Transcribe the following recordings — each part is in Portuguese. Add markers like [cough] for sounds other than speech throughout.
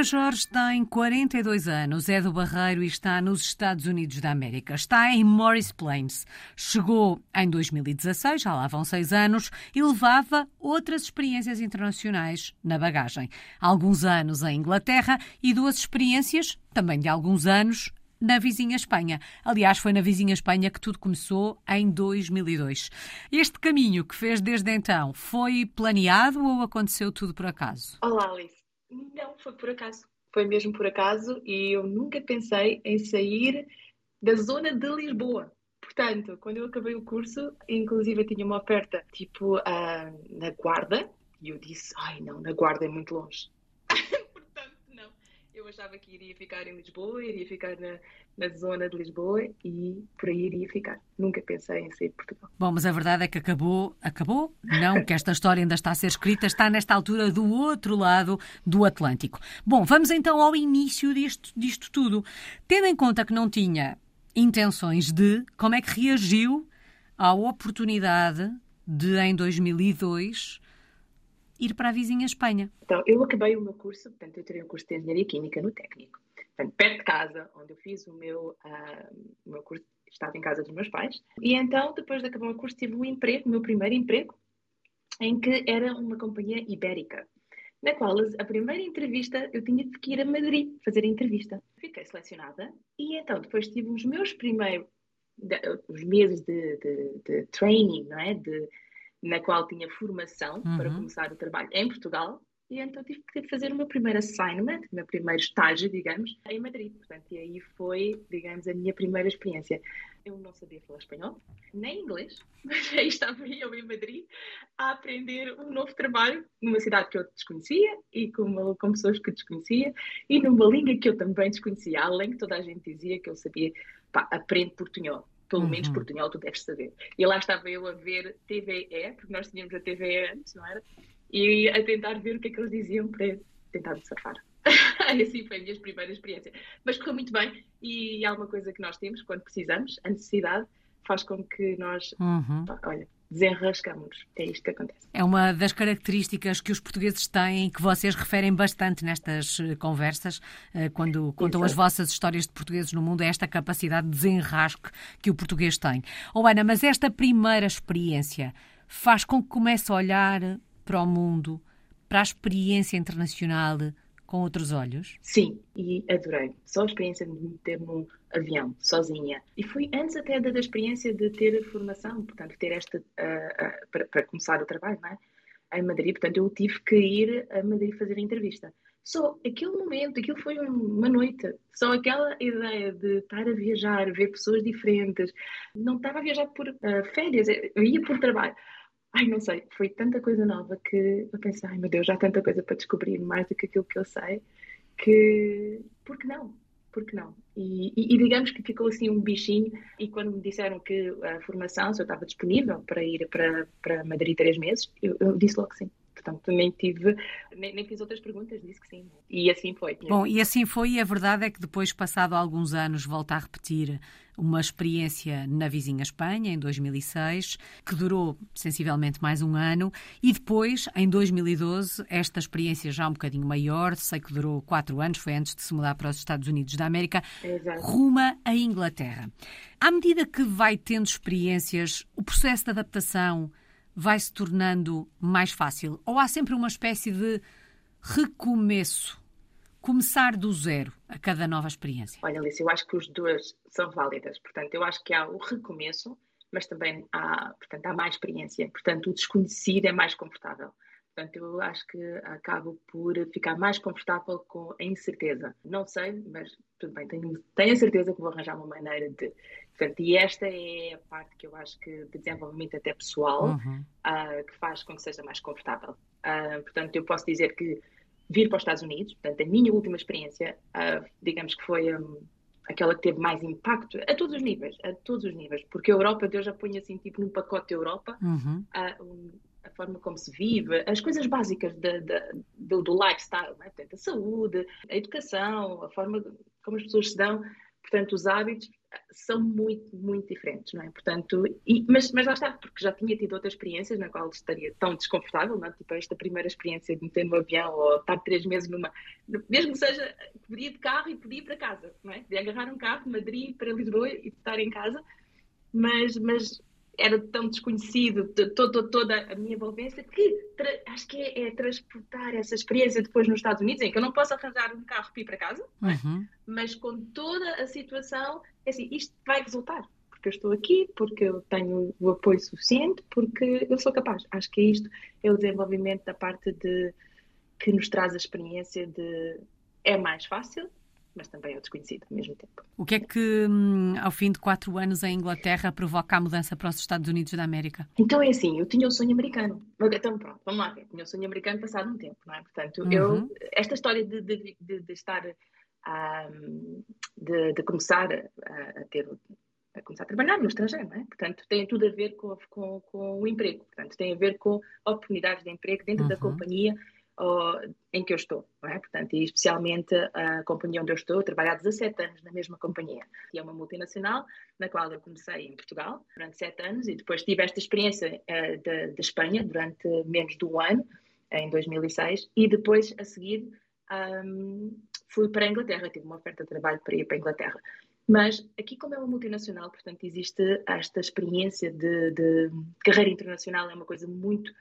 Ana Jorge tem 42 anos, é do Barreiro e está nos Estados Unidos da América. Está em Morris Plains. Chegou em 2016, já lá vão seis anos, e levava outras experiências internacionais na bagagem. Alguns anos em Inglaterra e duas experiências, também de alguns anos, na vizinha Espanha. Aliás, foi na vizinha Espanha que tudo começou em 2002. Este caminho que fez desde então foi planeado ou aconteceu tudo por acaso? Olá, Alice. Não foi por acaso. Foi mesmo por acaso e eu nunca pensei em sair da zona de Lisboa. Portanto, quando eu acabei o curso, inclusive eu tinha uma oferta tipo uh, na Guarda, e eu disse: ai não, na Guarda é muito longe achava que iria ficar em Lisboa, iria ficar na, na zona de Lisboa e por aí iria ficar. Nunca pensei em sair de Portugal. Bom, mas a verdade é que acabou, acabou? Não, que esta história ainda está a ser escrita, está nesta altura do outro lado do Atlântico. Bom, vamos então ao início disto, disto tudo. Tendo em conta que não tinha intenções de, como é que reagiu à oportunidade de, em 2002, ir para a vizinha Espanha? Então, eu acabei o meu curso, portanto, eu tirei um curso de Engenharia Química no técnico. Portanto, perto de casa, onde eu fiz o meu, uh, o meu curso, estava em casa dos meus pais. E então, depois de acabar o curso, tive um emprego, o meu primeiro emprego, em que era uma companhia ibérica, na qual a primeira entrevista eu tinha que ir a Madrid fazer a entrevista. Fiquei selecionada e então depois tive os meus primeiros os meses de, de, de training, não é? De, na qual tinha formação uhum. para começar o trabalho em Portugal. E então tive que fazer o meu primeiro assignment, o meu primeiro estágio, digamos, em Madrid. Portanto, e aí foi, digamos, a minha primeira experiência. Eu não sabia falar espanhol, nem inglês, [laughs] mas aí estava eu em Madrid a aprender um novo trabalho numa cidade que eu desconhecia e com, uma, com pessoas que desconhecia e numa língua que eu também desconhecia, além que toda a gente dizia que eu sabia, pá, aprende portunhol pelo uhum. menos portunhol tu deves saber. E lá estava eu a ver TVE, porque nós tínhamos a TVE antes, não era? E a tentar ver o que é que eles diziam para tentar me safar. [laughs] assim foi a minha primeira experiência. Mas correu muito bem e há uma coisa que nós temos quando precisamos, a necessidade faz com que nós, uhum. olha, desenrascamos. É isto que acontece. É uma das características que os portugueses têm que vocês referem bastante nestas eh, conversas, eh, quando contam as vossas histórias de portugueses no mundo, é esta capacidade de desenrasque que o português tem. Oh, Ana, mas esta primeira experiência faz com que comece a olhar para o mundo, para a experiência internacional com outros olhos? Sim, e adorei. Só a experiência de me meter num avião, sozinha. E foi antes até da, da experiência de ter a formação, portanto, ter esta, uh, uh, para, começar o trabalho, não é? Em Madrid, portanto, eu tive que ir a Madrid fazer a entrevista. Só aquele momento, aquilo foi uma noite, só aquela ideia de estar a viajar, ver pessoas diferentes. Não estava a viajar por uh, férias, eu ia por trabalho. Ai, não sei, foi tanta coisa nova que eu pensei, ai meu Deus, já há tanta coisa para descobrir, mais do que aquilo que eu sei, que, por que não? Por que não? E, e, e, digamos que ficou assim um bichinho, e quando me disseram que a formação, se eu estava disponível para ir para, para Madrid três meses, eu, eu disse logo sim. Portanto, também tive, nem, nem, fiz outras perguntas, disse que sim. E assim foi. Bom, e assim foi, e a verdade é que depois, passado alguns anos, volta a repetir uma experiência na vizinha Espanha, em 2006, que durou sensivelmente mais um ano, e depois, em 2012, esta experiência já um bocadinho maior, sei que durou quatro anos, foi antes de se mudar para os Estados Unidos da América, Exato. ruma a Inglaterra. À medida que vai tendo experiências, o processo de adaptação vai se tornando mais fácil? Ou há sempre uma espécie de recomeço? Começar do zero a cada nova experiência? Olha, Alice, eu acho que as duas são válidas. Portanto, eu acho que há o recomeço, mas também há, portanto, há mais experiência. Portanto, o desconhecido é mais confortável. Portanto, eu acho que acabo por ficar mais confortável com a incerteza. Não sei, mas tudo bem, tenho, tenho a certeza que vou arranjar uma maneira de. Portanto, e esta é a parte que eu acho que de desenvolvimento até pessoal uhum. uh, que faz com que seja mais confortável. Uh, portanto, eu posso dizer que vir para os Estados Unidos, portanto, a minha última experiência, uh, digamos que foi um, aquela que teve mais impacto a todos os níveis, a todos os níveis, porque a Europa, Deus já põe assim, tipo, num pacote Europa, uhum. um, a forma como se vive, as coisas básicas de, de, do, do, lifestyle, né? portanto, a saúde, a educação, a forma como as pessoas se dão, portanto, os hábitos, são muito, muito diferentes, não é? Portanto, e, mas, mas lá está, porque já tinha tido outras experiências na qual estaria tão desconfortável, não é? Tipo, esta primeira experiência de meter no avião ou estar três meses numa. Mesmo seja, podia de carro e podia ir para casa, não é? Podia agarrar um carro de Madrid para Lisboa e estar em casa, mas, mas era tão desconhecido, toda, toda a minha envolvência, que acho que é, é, transportar essa experiência depois nos Estados Unidos, em que eu não posso arranjar um carro para ir para casa, é? uhum. mas com toda a situação, é assim, isto vai resultar. Porque eu estou aqui, porque eu tenho o apoio suficiente, porque eu sou capaz. Acho que isto é o desenvolvimento da parte de que nos traz a experiência de é mais fácil, mas também é desconhecido ao mesmo tempo. O que é que, hum, ao fim de quatro anos em Inglaterra, provoca a mudança para os Estados Unidos da América? Então é assim, eu tinha o sonho americano. Então pronto, vamos lá ver. Tinha o sonho americano passado um tempo, não é? Portanto, uhum. eu, esta história de, de, de, de estar, um, de, de, começar a, a ter a começar a trabalhar no estrangeiro, não é? Portanto, tem tudo a ver com, com, com o emprego, portanto, tem a ver com oportunidades de emprego dentro uhum. da companhia em que eu estou, é? Portanto, e especialmente a companhia onde eu estou, eu trabalho há 17 anos na mesma companhia. E é uma multinacional na qual eu comecei em Portugal durante 7 anos e depois tive esta experiência uh, de, de, Espanha durante menos de um ano, em 2006, e depois a seguir um, fui para a Inglaterra, tive uma oferta de trabalho para ir para a Inglaterra. Mas aqui, como é uma multinacional, portanto, existe esta experiência de, de carreira internacional, é uma coisa muito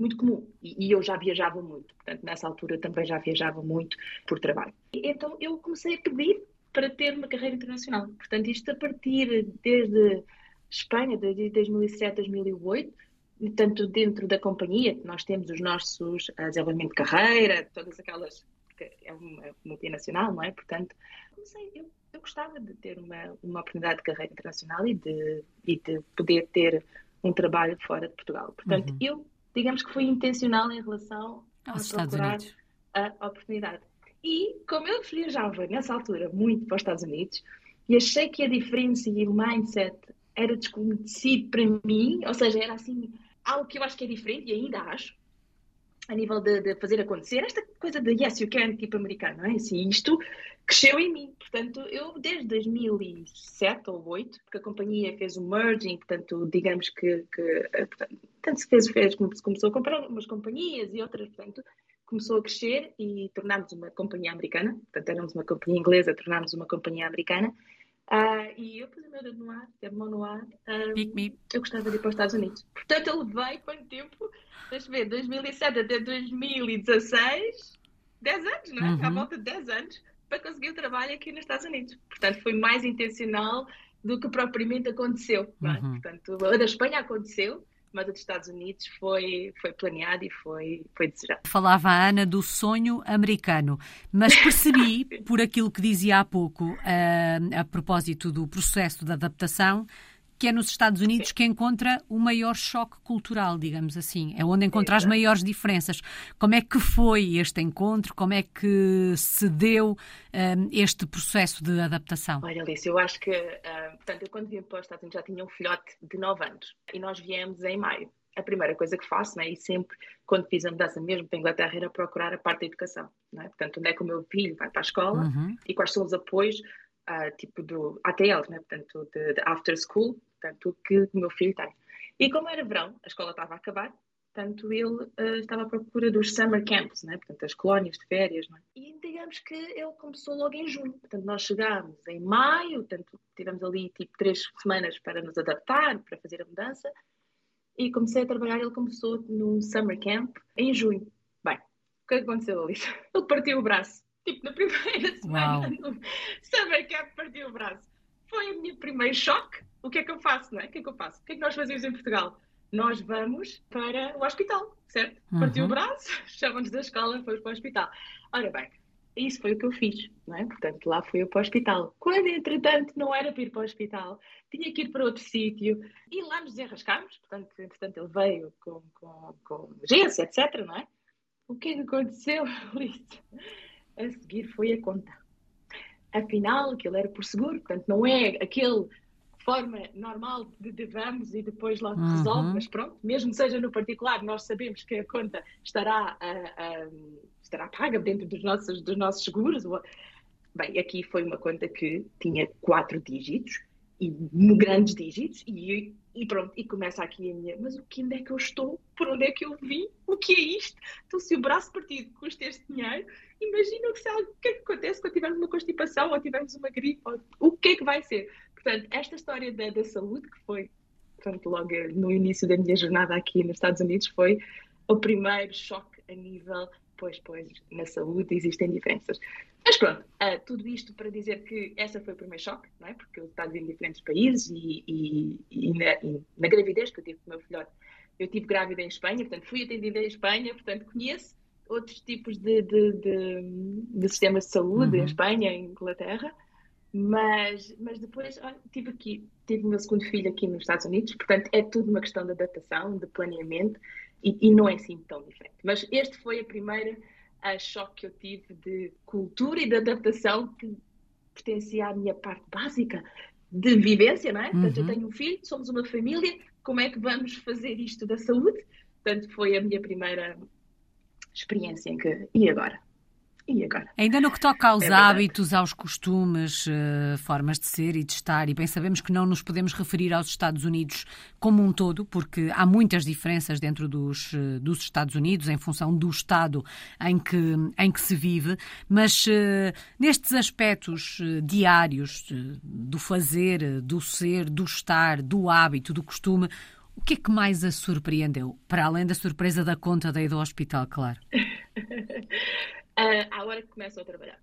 muito comum. E, e, eu já viajava muito, portanto, nessa altura também já viajava muito por trabalho. E, então eu comecei a pedir para ter uma carreira internacional. Portanto, isto a partir desde Espanha, desde 2007, 2008, tanto dentro da companhia, nós temos os nossos uh, desenvolvimento de carreira, todas aquelas. É uma multinacional, não é? Portanto, comecei, eu, eu gostava de ter uma, uma oportunidade de carreira internacional e de, e de poder ter um trabalho fora de Portugal. Portanto, uhum. eu digamos que foi intencional em relação aos Estados Unidos. a oportunidade. E como eu viajava nessa altura muito para os Estados Unidos e achei que a diferença e o mindset era desconhecido para mim, ou seja, era assim algo que eu acho que é diferente e ainda acho, a nível de, de, fazer acontecer, esta coisa de yes, you can, tipo americano, é? Assim, isto cresceu em mim. Portanto, eu desde 2007 ou 2008, porque a companhia fez o merging, portanto, digamos que, que eh, portanto, tanto se fez, fez, começou a comprar umas companhias e outras, portanto, começou a crescer e tornámos uma companhia americana, portanto, éramos uma companhia inglesa, tornámos uma companhia americana. Uh, e eu pus o meu dedo no ar, a mão no ar. Uh, eu gostava de ir para os Estados Unidos. Portanto, eu levei quanto tempo? Deixa ver, 2007 até 2016, 10 anos, não é? Uhum. À volta de 10 anos, para conseguir o trabalho aqui nos Estados Unidos. Portanto, foi mais intencional do que propriamente aconteceu. É? Uhum. Portanto, a da Espanha aconteceu, mas a dos Estados Unidos foi, foi planeado e foi, foi desejado. Falava a Ana do sonho americano, mas percebi, [laughs] por aquilo que dizia há pouco, a, a propósito do processo de adaptação, que é nos Estados Unidos que encontra o maior choque cultural, digamos assim. É onde encontra as maiores diferenças. Como é que foi este encontro? Como é que se deu um, este processo de adaptação? Olha, Alice, eu acho que, uh, portanto, eu quando vim para os Estados Unidos já tinha um filhote de 9 anos e nós viemos em maio. A primeira coisa que faço, né, e sempre quando fiz a mudança mesmo para a Inglaterra, era procurar a parte da educação. Né? Portanto, onde é que o meu filho vai para a escola uhum. e quais são os apoios uh, tipo do ATL, né? portanto, de, de, after school, portanto, que o meu filho tem. E como era verão, a escola estava a acabar, portanto, ele uh, estava à procura dos summer camps, né? portanto, as colónias de férias. Né? E digamos que ele começou logo em junho. Portanto, nós chegámos em maio, portanto, tivemos ali tipo três semanas para nos adaptar, para fazer a mudança. E comecei a trabalhar, ele começou num summer camp em junho. Bem, o que aconteceu, Alice? [laughs] Ele partiu o braço tipo, na primeira [laughs] semana, no Summer Camp, partiu o braço. Foi o meu primeiro choque. O que é que eu faço, não é? O que é que eu faço? O que é que nós fazemos em Portugal? Nós vamos para o hospital, certo? Uhum. Partiu o braço, [laughs] chamam-nos da escola, fomos para o hospital. Ora bem, isso foi o que eu fiz, não é? Portanto, lá fui eu para o hospital. Quando, entretanto, não era para ir para o hospital, tinha que ir para outro sítio e lá nos desenrascámos. Portanto, entretanto, ele veio com, com, com urgência, etc, não é? O que é que aconteceu, [laughs] Alice? a seguir foi a conta. Afinal, aquilo era por seguro, portanto, não é aquele forma normal de, de vamos e depois logo uhum. resolve, mas pronto, mesmo seja no particular, nós sabemos que a conta estará, uh, estará paga dentro dos nossos, dos nossos seguros. Bem, aqui foi uma conta que tinha quatro dígitos e grandes dígitos, e, e pronto, e começa aqui a minha, mas o que onde é que eu estou? Por onde é que eu vim? O que é isto? Então, se o braço partido custa este dinheiro, imagina que se algo, o que é que acontece quando tivermos uma constipação ou tivermos uma gripe, ou, o que é que vai ser? Portanto, esta história da, da saúde, que foi, portanto, logo no início da minha jornada aqui nos Estados Unidos, foi o primeiro choque a nível, pois, pois, na saúde existem diferenças. Mas pronto, uh, tudo isto para dizer que essa foi o primeiro choque, não é? Porque eu estava em diferentes países e, e, e, na, e, na, gravidez que eu tive com o meu filhote, eu tive grávida em Espanha, portanto fui atendida em Espanha, portanto conheço outros tipos de, de, de, de sistemas de saúde uhum. em Espanha, em Inglaterra, mas, mas depois olha, tive aqui, tive o meu segundo filho aqui nos Estados Unidos, portanto é tudo uma questão de adaptação, de planeamento e, e não é assim tão diferente. Mas este foi a primeira a choque que eu tive de cultura e de adaptação que pertencia à minha parte básica de vivência, não é? Uhum. Portanto, eu uhum. tenho um filho, somos uma família, como é que vamos fazer isto da saúde? Portanto, foi a minha primeira experiência em que, e agora? E agora? Ainda no que toca aos é hábitos, aos costumes, uh, formas de ser e de estar, e bem sabemos que não nos podemos referir aos Estados Unidos como um todo, porque há muitas diferenças dentro dos, uh, dos Estados Unidos em função do Estado em que, em que se vive, mas uh, nestes aspectos diários do fazer, do ser, do estar, do hábito, do costume, o que é que mais a surpreendeu? Para além da surpresa da conta da ida ao hospital, claro. [laughs] uh, à hora que começam a trabalhar.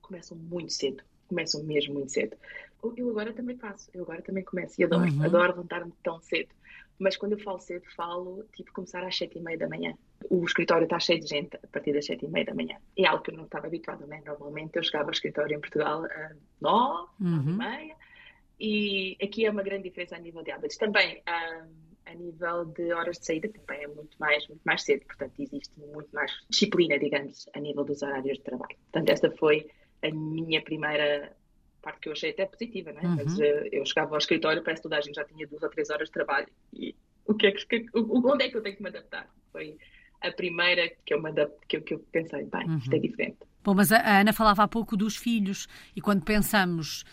Começam muito cedo. Começam mesmo muito cedo. Eu agora também faço. Eu agora também começo. E adoro. Uhum. Adoro levantar-me tão cedo. Mas quando eu falo cedo, falo tipo começar às sete e meia da manhã. O escritório está cheio de gente a partir das sete e meia da manhã. É algo que eu não estava habituada, né? Normalmente eu chegava ao escritório em Portugal às nove, nove uhum. e meia. E aqui é uma grande diferença a nível de hábitos. Também, um, a nível de horas de saída também é muito mais, muito mais cedo, portanto existe muito mais disciplina, digamos, a nível dos horários de trabalho. Portanto, esta foi a minha primeira parte que eu achei até positiva, né? Uhum. Mas uh, eu chegava ao escritório, parece que toda a gente já tinha duas ou três horas de trabalho e o que é que, onde é que eu tenho que me adaptar? Foi a primeira que eu, me adapte, que eu, que eu pensei, bem, uhum. isto é diferente. Bom, mas a Ana falava há pouco dos filhos e quando pensamos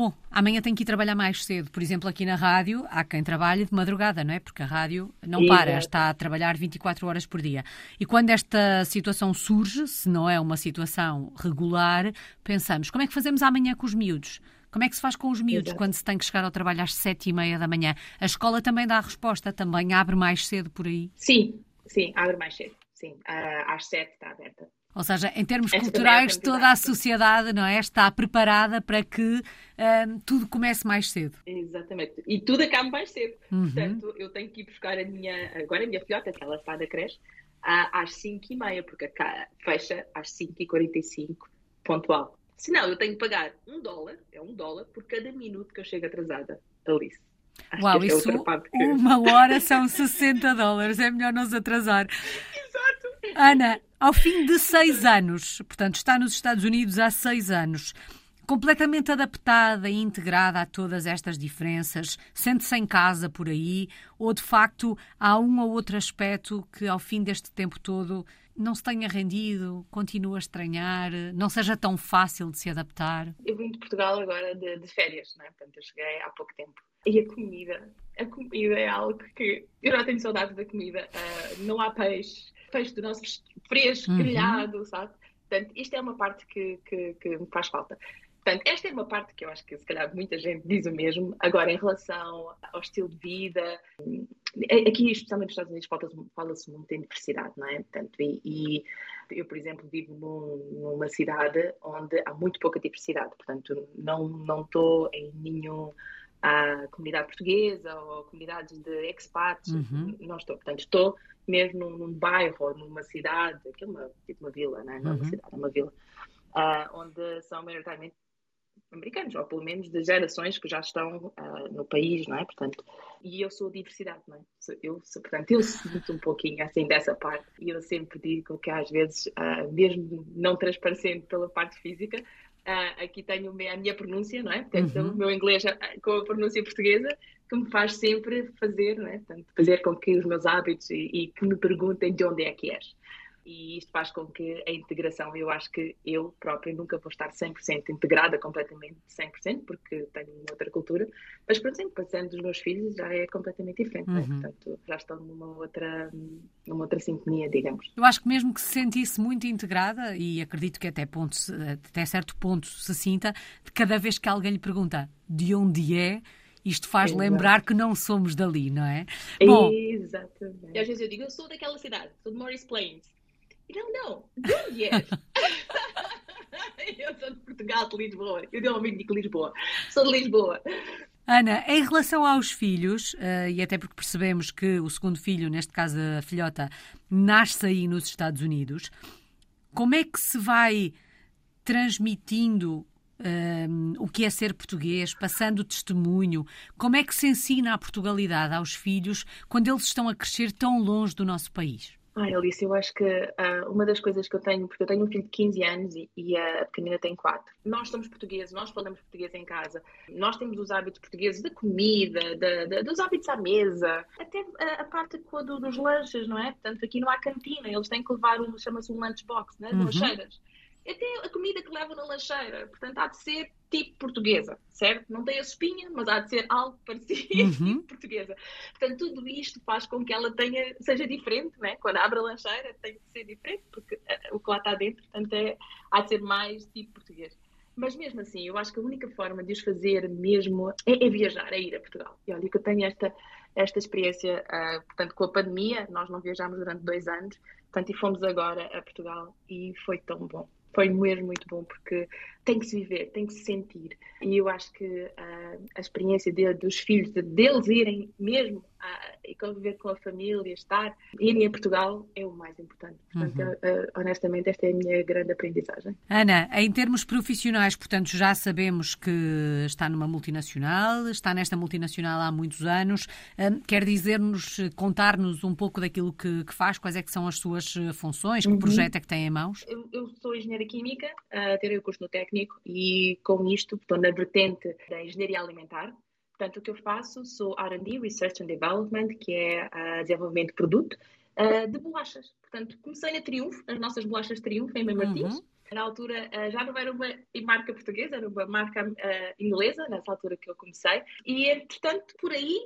Bom, amanhã tenho que ir trabalhar mais cedo. Por exemplo, aqui na rádio, há quem trabalhe de madrugada, não é? Porque a rádio não para, está a trabalhar 24 horas por dia. E quando esta situação surge, se não é uma situação regular, pensamos: como é que fazemos amanhã com os miúdos? Como é que se faz com os miúdos Exato. quando se tem que chegar ao trabalho às sete e meia da manhã? A escola também dá a resposta, também abre mais cedo por aí? Sim, sim, abre mais cedo. Sim, às sete está aberta. Ou seja, em termos Esta culturais, é toda a sociedade não é, está preparada para que tudo comece mais cedo. Exatamente. E tudo acaba mais cedo. Uhum. Portanto, eu tenho que ir buscar a minha, agora a minha filhota, que ela está da creche, às 5h30, porque a fecha às 5h45, pontual. Se não, eu tenho que pagar um dólar, é um dólar, por cada minuto que eu chego atrasada, Alice. Acho Uau, é isso que... uma hora são 60 dólares, é melhor não nos atrasar. [laughs] Exato. Ana, ao fim de seis anos, portanto, está nos Estados Unidos há seis anos, completamente adaptada e integrada a todas estas diferenças, sente-se em casa por aí, ou de facto há um ou outro aspecto que ao fim deste tempo todo não se tenha rendido, continua a estranhar, não seja tão fácil de se adaptar? Eu vim de Portugal agora de, de férias, é? portanto eu cheguei há pouco tempo. E a comida, a comida é algo que eu já tenho saudades da comida. Uh, não há peixe, peixe do nosso fresco, uhum. grelhado, sabe? Portanto, isto é uma parte que, que, que me faz falta. Portanto, esta é uma parte que eu acho que se calhar muita gente diz o mesmo. Agora, em relação ao estilo de vida, aqui, especialmente nos Estados Unidos, fala-se fala muito em diversidade, não é? Portanto, e, e eu, por exemplo, vivo num, numa cidade onde há muito pouca diversidade. Portanto, não estou em nenhum à comunidade portuguesa ou comunidades de expats, uhum. não estou. Portanto, estou mesmo num, num bairro ou numa cidade, que é uma, tipo uma vila, não é, não é uma uhum. cidade, é uma vila, uh, onde são maioritariamente americanos, ou pelo menos de gerações que já estão uh, no país, não é? Portanto, e eu sou diversidade, não é? Eu, portanto, eu sinto um pouquinho assim dessa parte e eu sempre digo que às vezes, uh, mesmo não transparecendo pela parte física, Uh, aqui tenho a minha pronúncia, não é? Portanto, uhum. o meu inglês com a pronúncia portuguesa, que me faz sempre fazer, não é? Portanto, fazer com que os meus hábitos e, e, que me perguntem de onde é que és. E isto faz com que a integração, eu acho que eu própria nunca vou estar 100% integrada, completamente 100%, porque tenho uma outra cultura, mas, por exemplo, passando dos meus filhos já é completamente diferente, né? uhum. né? portanto já estão numa outra, numa outra sintonia, digamos. Eu acho que mesmo que se sentisse muito integrada, e acredito que até, ponto, até certo ponto se sinta, de cada vez que alguém lhe pergunta de onde é, isto faz Exato. lembrar que não somos dali, não é? Bom, Exatamente. E às vezes eu digo, eu sou daquela cidade, sou de Morris Plains. Não, não, de onde és? [laughs] eu sou de Portugal, de Lisboa. Eu dei um amigo de Lisboa. Sou de Lisboa. Ana, em relação aos filhos, uh, e até porque percebemos que o segundo filho, neste caso a filhota, nasce aí nos Estados Unidos, como é que se vai transmitindo um, o que é ser português, passando testemunho, como é que se ensina a Portugalidade aos filhos quando eles estão a crescer tão longe do nosso país? Ai, Alice, eu acho que uh, uma das coisas que eu tenho, porque eu tenho um filho de 15 anos e, e a pequenina tem 4. Nós somos portugueses, nós falamos português em casa, nós temos os hábitos portugueses da comida, da, da, dos hábitos à mesa, até a, a parte do, dos lanches, não é? Portanto, aqui não há cantina, eles têm que levar um, chama-se um lunchbox, né? Uhum. lancheiras até a comida que levam na lancheira. Portanto, há de ser tipo portuguesa, certo? Não tem a espinha, mas há de ser algo [laughs] parecido uhum. tipo portuguesa. Portanto, tudo isto faz com que ela tenha, seja diferente, né? Quando abre a lancheira tem de ser diferente, porque uh, o que lá está dentro, portanto, é, há de ser mais tipo português. Mas mesmo assim, eu acho que a única forma de os fazer mesmo é, é viajar, é ir a Portugal. E olha que eu tenho esta, esta experiência, uh, portanto, com a pandemia, nós não viajámos durante dois anos, portanto, e fomos agora a Portugal e foi tão bom foi mesmo muito bom porque tem que se viver, tem que se sentir. E eu acho que uh, a experiência de, dos filhos, de, deles irem mesmo uh, e conviver com a família, estar, irem a Portugal é o mais importante. Portanto, uhum. uh, honestamente, esta é a minha grande aprendizagem. Ana, em termos profissionais, portanto, já sabemos que está numa multinacional, está nesta multinacional há muitos anos. quer dizer-nos, contar-nos um pouco daquilo que, que, faz, quais é que são as suas funções, que uhum. projeto é que tem em mãos? Eu, eu sou engenheira química, uh, terei o curso no técnico e com isto estou na vertente da engenharia alimentar. Portanto, o que eu faço sou R&D, Research and Development, que é uh, desenvolvimento de produto, uh, de bolachas. Portanto, comecei na Triunfo, as nossas bolachas Triunfo, em Mãe Martins. Uhum. Na altura uh, já não era uma marca portuguesa, era uma marca inglesa, nessa altura que eu comecei. E, entretanto, por aí,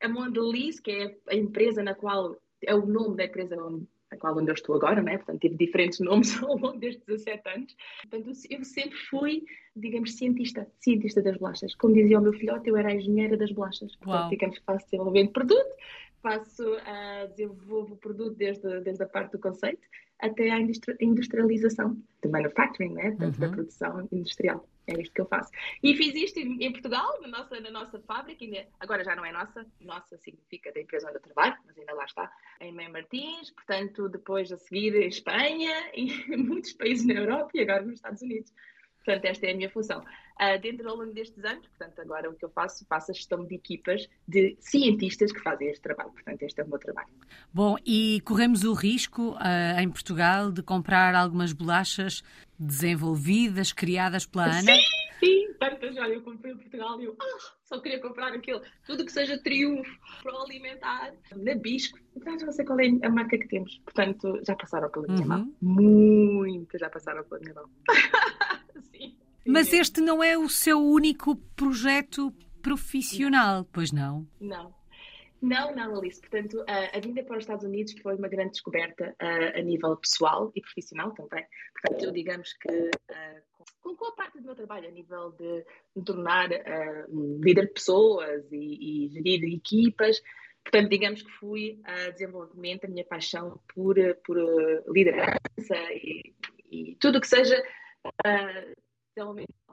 a Mondelez, que é a empresa na qual, é o nome da empresa onde a qual onde eu estou agora, né? portanto tive diferentes [laughs] nomes ao longo destes 17 anos. Portanto, eu sempre fui, digamos, cientista, cientista das bolachas. Como dizia o meu filhote, eu era a engenheira das bolachas. Portanto, Uau. digamos faço desenvolvimento de produto, faço, uh, desenvolvo o produto desde, desde a parte do conceito até à industrialização, de manufacturing, né? portanto, uhum. da produção industrial. É isto que eu faço. E fiz isto em, em Portugal, na nossa, na nossa fábrica, agora já não é nossa, nossa significa da empresa onde eu trabalho, mas ainda lá está, em Mãe Martins, portanto, depois a seguir em Espanha, [laughs] e muitos países na Europa e agora nos Estados Unidos. Portanto, esta é a minha função. Uh, dentro ao longo destes anos, portanto, agora o que eu faço, faço a gestão de equipas de cientistas que fazem este trabalho. Portanto, este é o meu trabalho. Bom, e corremos o risco uh, em Portugal de comprar algumas bolachas desenvolvidas, criadas pela Ana? Sim, sim, tantas já. Eu comprei em Portugal e eu ah, só queria comprar aquilo. Tudo que seja triunfo para alimentar, Nabisco. Já não sei qual é a marca que temos. Portanto, já passaram pela minha uhum. mão. Muitas já passaram pela minha mão. [laughs] sim. Mas este não é o seu único projeto profissional, pois não? Não. Não, não, Alice. Portanto, a, a vinda para os Estados Unidos foi uma grande descoberta a, a nível pessoal e profissional também. Portanto, digamos que uh, com, a parte do meu trabalho a nível de me tornar uh, um líder de pessoas e, e gerir equipas, Portanto, digamos que fui a desenvolvimento, a minha paixão por, por liderança e, e tudo que seja uh, desenvolvimento.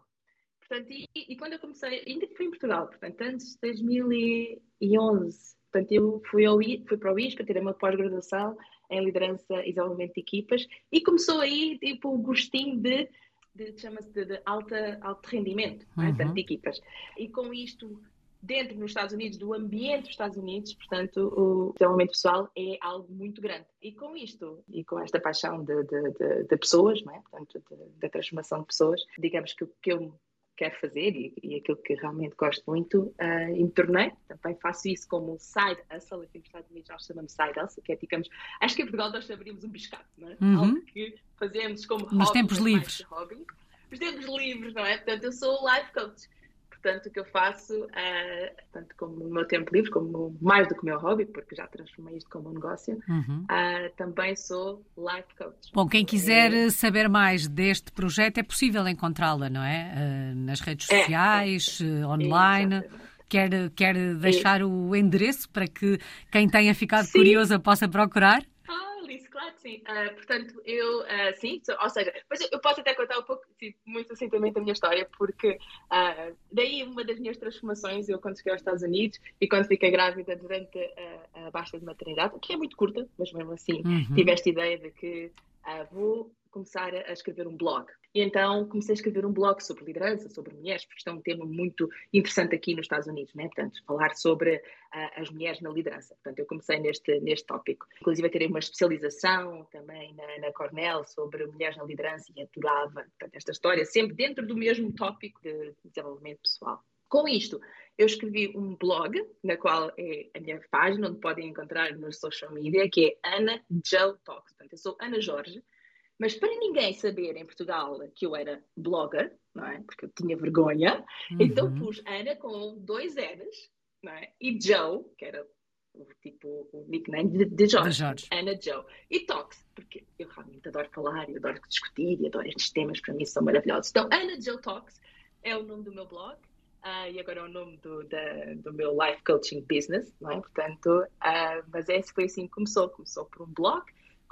Portanto, e, e, quando eu comecei, ainda fui em Portugal, portanto, antes de 2011, portanto, eu fui, ao, fui para o ISPA, tirei uma pós-graduação em liderança e desenvolvimento de equipas e começou aí, tipo, o gostinho de, de chama-se de, de, alta, alto rendimento, é? uhum. né, de equipas. E com isto, dentro nos Estados Unidos, do ambiente dos Estados Unidos, portanto, o desenvolvimento pessoal é algo muito grande. E com isto, e com esta paixão de, de, de, de pessoas, não é? portanto, da transformação de pessoas, digamos que, que eu quero fazer e, e aquilo que realmente gosto muito uh, e me tornei. Também faço isso como um side hustle, aqui nos Estados Unidos nós chamamos side hustle, que é, digamos, acho que em Portugal nós chamaríamos um biscate, não é? Uhum. Algo que fazemos como Nos hobby, tempos livres. Hobby. Nos tempos livres, não é? Portanto, eu sou life coach portanto, o que eu faço, é, tanto como no meu tempo livre, como mais do que o meu hobby, porque já transformei isto como um negócio, uhum. uh, também sou life coach. Bom, quem quiser é... saber mais deste projeto, é possível encontrá-la, não é? Nas redes é, sociais, é, online. Quer, quer deixar o endereço para que quem tenha ficado Sim. curiosa possa procurar? Claro que sim. Uh, portanto, eu, uh, sim, ou seja, mas eu posso até contar um pouco, sim, muito sucintamente a minha história, porque uh, daí uma das minhas transformações, eu quando cheguei aos Estados Unidos e quando fiquei grávida durante a, a baixa de maternidade, que é muito curta, mas mesmo assim, uhum. tive esta ideia de que vou começar a escrever um blog. E então comecei a escrever um blog sobre liderança, sobre mulheres, porque isto é um tema muito interessante aqui nos Estados Unidos, né? Portanto, falar sobre uh, as mulheres na liderança. Portanto, eu comecei neste, neste tópico. Inclusive, terei uma especialização também na, na Cornell sobre mulheres na liderança e adorava portanto, esta história, sempre dentro do mesmo tópico de desenvolvimento pessoal. Com isto, eu escrevi um blog, na qual é a minha página, onde podem encontrar nos social media, que é Ana Joe Talks. Portanto, eu sou Ana Jorge, mas para ninguém saber em Portugal que eu era blogger, não é? Porque eu tinha vergonha, uhum. então pus Ana com dois N's, não é? E Joe, que era o tipo o nickname de, de Jorge, de Jorge. Ana Joe. E Talks, porque eu realmente adoro falar, eu adoro discutir, e adoro estes temas, para mim são maravilhosos. Então, Ana Joe Talks é o nome do meu blog. Uh, e agora é o nome do, da, do meu life coaching business, não é? Portanto, uh, mas esse foi assim que começou. Começou por um blog,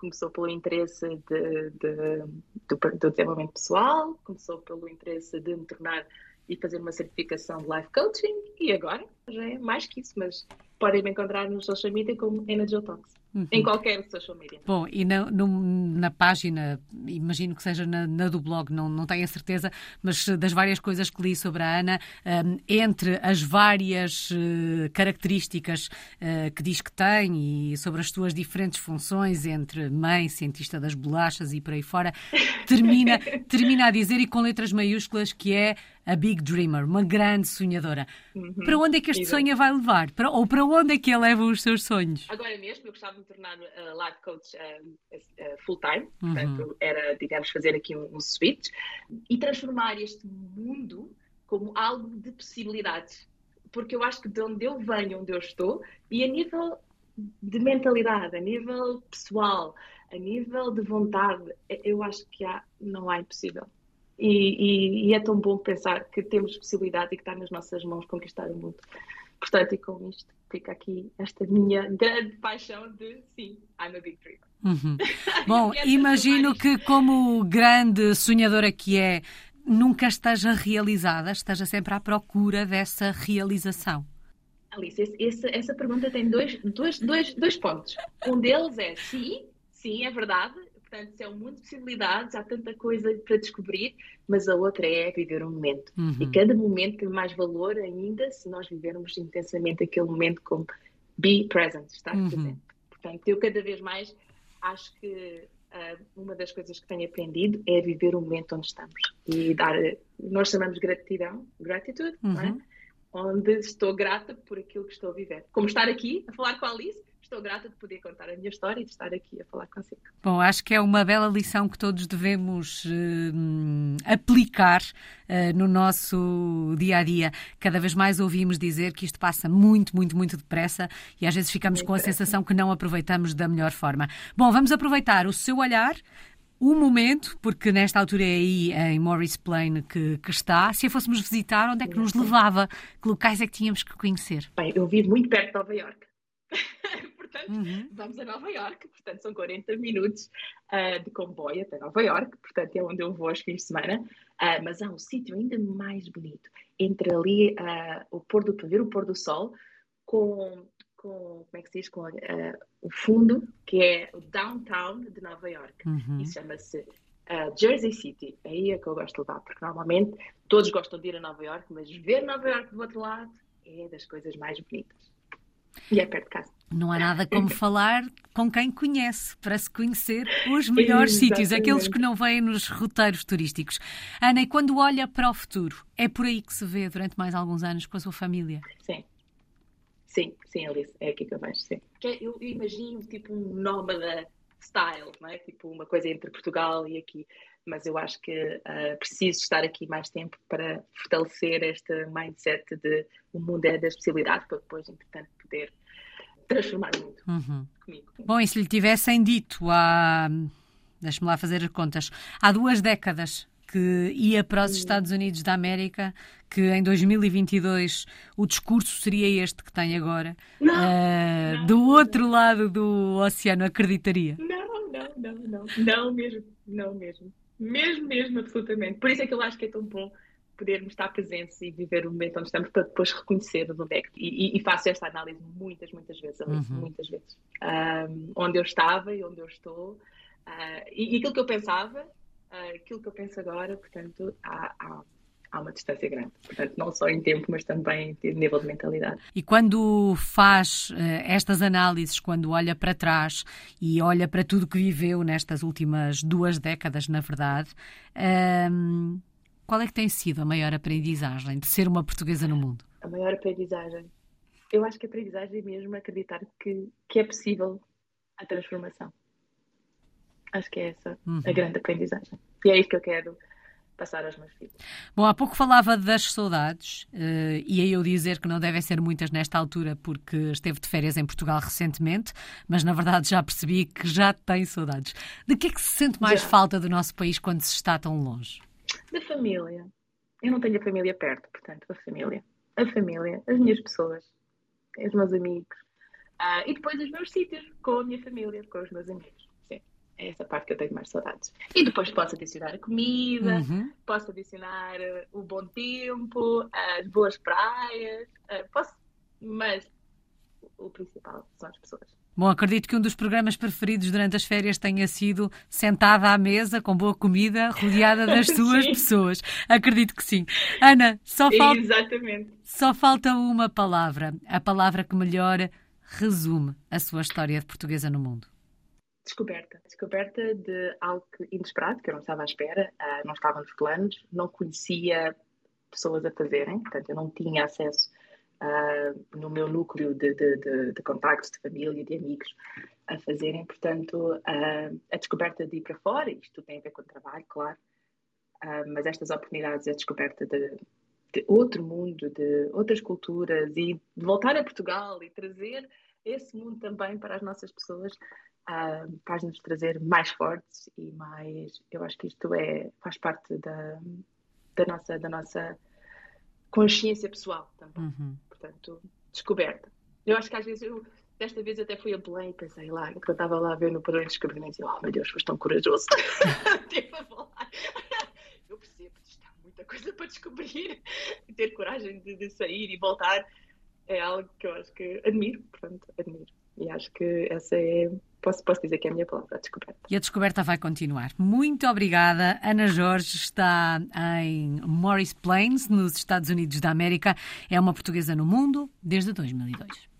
começou pelo interesse de, de, do, do, desenvolvimento pessoal, começou pelo interesse de me tornar e fazer uma certificação de life coaching e agora já é mais que isso, mas podem me encontrar no social media como Energy Talks. Uhum. Em qualquer social media. Bom, e na, no, na página, imagino que seja na, na, do blog, não, não tenho a certeza, mas das várias coisas que li sobre a Ana, um, entre as várias uh, características uh, que diz que tem e sobre as suas diferentes funções entre mãe, cientista das bolachas e por aí fora, termina, [laughs] termina a dizer, e com letras maiúsculas, que é a Big Dreamer, uma grande sonhadora. Uhum. Para onde é que este sonho vai levar? Para, ou para onde é que ele leva os seus sonhos? Agora mesmo, eu gostava de me tornar uh, life coach uh, uh, full-time, uhum. portanto, era, digamos, fazer aqui um, um switch e transformar este mundo como algo de possibilidades. Porque eu acho que de onde eu venho, onde eu estou, e a nível de mentalidade, a nível pessoal, a nível de vontade, eu acho que há, não há impossível. E, e, e, é tão bom pensar que temos possibilidade e que está nas nossas mãos conquistar o mundo. Portanto, e com isto fica aqui esta minha grande paixão de sim, I'm a big dreamer. Uhum. [laughs] Bom, imagino que como grande sonhadora que é, nunca esteja realizada, esteja sempre à procura dessa realização. Alice, esse, esse, essa pergunta tem dois, dois, dois, dois pontos. Um deles é sim, sim, é verdade, Portanto, é mundo de possibilidades, há tanta coisa para descobrir, mas a outra é viver um momento. Uhum. E cada momento tem mais valor ainda se nós vivermos intensamente aquele momento como be present, estar uhum. presente. Portanto, eu cada vez mais acho que uh, uma das coisas que tenho aprendido é viver o momento onde estamos e dar, nós chamamos gratidão, gratitude, uhum. é? onde estou grata por aquilo que estou a viver. Como estar aqui a falar com a Alice, estou grata de poder contar a minha história e de estar aqui a falar consigo. Bom, acho que é uma bela lição que todos devemos uh, aplicar uh, no nosso dia a dia. Cada vez mais ouvimos dizer que isto passa muito, muito, muito depressa e às vezes ficamos muito com a sensação que não aproveitamos da melhor forma. Bom, vamos aproveitar o seu olhar o momento, porque nesta altura é aí em Morris Plain que, que, está. Se a fôssemos visitar, onde é que nos levava? Que locais é que tínhamos que conhecer? Bem, eu vivo muito perto de Nova Iorque. [laughs] portanto, uhum. vamos a Nova York, portanto, são 40 minutos uh, de comboio até Nova York, portanto, é onde eu vou aos fins de semana. Uh, mas há um sítio ainda mais bonito, entre ali uh, o pôr do, para ver o pôr do sol, com, com como é que se diz, com o fundo, que é o downtown de Nova York. Uhum. Isso chama-se Uh, Jersey City, aí é que eu gosto de levar, porque normalmente todos gostam de ir a Nova York, mas ver Nova York do outro lado é das coisas mais bonitas. E é perto de casa. não há nada como [laughs] falar com quem conhece, para se conhecer os melhores sítios, aqueles que não vêm nos roteiros turísticos. Ana, e quando olha para o futuro, é por aí que se vê durante mais alguns anos com a sua família? Sim. Sim, sim, Alice, é aqui que eu vejo, sim. Eu imagino tipo um nómada style, não é? Tipo uma coisa entre Portugal e aqui. Mas eu acho que uh, preciso estar aqui mais tempo para fortalecer este mindset de o mundo é das possibilidades, para depois, entretanto, poder transformar muito uhum. comigo. Bom, e se lhe tivessem dito há. Deixe-me lá fazer as contas. Há duas décadas que ia para os Estados Unidos da América, que em 2022 o discurso seria este que tem agora, não, uh, não, do outro lado do oceano, acreditaria? Não, não, não, não, não mesmo, não mesmo, mesmo, mesmo, absolutamente. Por isso é que eu acho que é tão bom podermos estar presentes e viver o momento onde estamos para depois reconhecer onde é que. E, e faço esta análise muitas, muitas vezes, uhum. muitas vezes. Um, onde eu estava e onde eu estou. Uh, e, e, aquilo que eu pensava, uh, aquilo que eu penso agora, portanto, há, há, há, uma distância grande. Portanto, não só em tempo, mas também em nível de mentalidade. E quando faz uh, estas análises, quando olha para trás e olha para tudo que viveu nestas últimas duas décadas, na verdade. Um, qual é que tem sido a maior aprendizagem de ser uma portuguesa no mundo? A maior aprendizagem? Eu acho que a aprendizagem é mesmo acreditar que, que é possível a transformação. Acho que é essa uhum. a grande aprendizagem. E é isso que eu quero passar aos meus filhos. Bom, há pouco falava das saudades, uh, e aí eu dizer que não devem ser muitas nesta altura, porque esteve de férias em Portugal recentemente, mas na verdade já percebi que já tem saudades. De que é que se sente mais já. falta do nosso país quando se está tão longe? Da família. Eu não tenho a família perto, portanto, a família. A família, as minhas pessoas, os meus amigos. Uh, e depois os meus sítios, com a minha família, com os meus amigos. Sim, é essa parte que eu tenho mais saudades. E depois posso adicionar a comida, uhum. posso adicionar uh, o bom tempo, as boas praias, uh, posso, mas o principal são as pessoas. Bom, acredito que um dos programas preferidos durante as férias tenha sido sentada à mesa, com boa comida, rodeada das [laughs] suas pessoas. Acredito que sim. Ana, só falta. Exatamente. Só falta uma palavra. A palavra que melhor resume a sua história de portuguesa no mundo. Descoberta. Descoberta de algo inesperado, que eu não estava à espera, ah, não estava nos planos, não conhecia pessoas a fazerem, portanto, eu não tinha acesso uh, no meu núcleo de, de, de, de, contactos, de família, de amigos a fazerem. Portanto, uh, a descoberta de ir para fora, isto tem a ver com o trabalho, claro, uh, mas estas oportunidades, a descoberta de, de outro mundo, de outras culturas e de voltar a Portugal e trazer esse mundo também para as nossas pessoas uh, faz-nos trazer mais fortes e mais. Eu acho que isto é faz parte da, da nossa da nossa consciência pessoal também. Uhum portanto, descoberta. Eu acho que às vezes eu, desta vez até fui a Belém e pensei lá, que eu estava lá a ver no padrão de descobrimento e oh meu Deus, foste tão corajoso. [laughs] tipo, a falar. [laughs] Eu percebo que está muita coisa para descobrir, ter coragem de, de, sair e voltar é algo que eu acho que admiro, portanto, admiro. E acho que essa é, posso, posso dizer que é a minha palavra, a descoberta. E a descoberta vai continuar. Muito obrigada. Ana Jorge está em Morris Plains, nos Estados Unidos da América. É uma portuguesa no mundo desde 2002.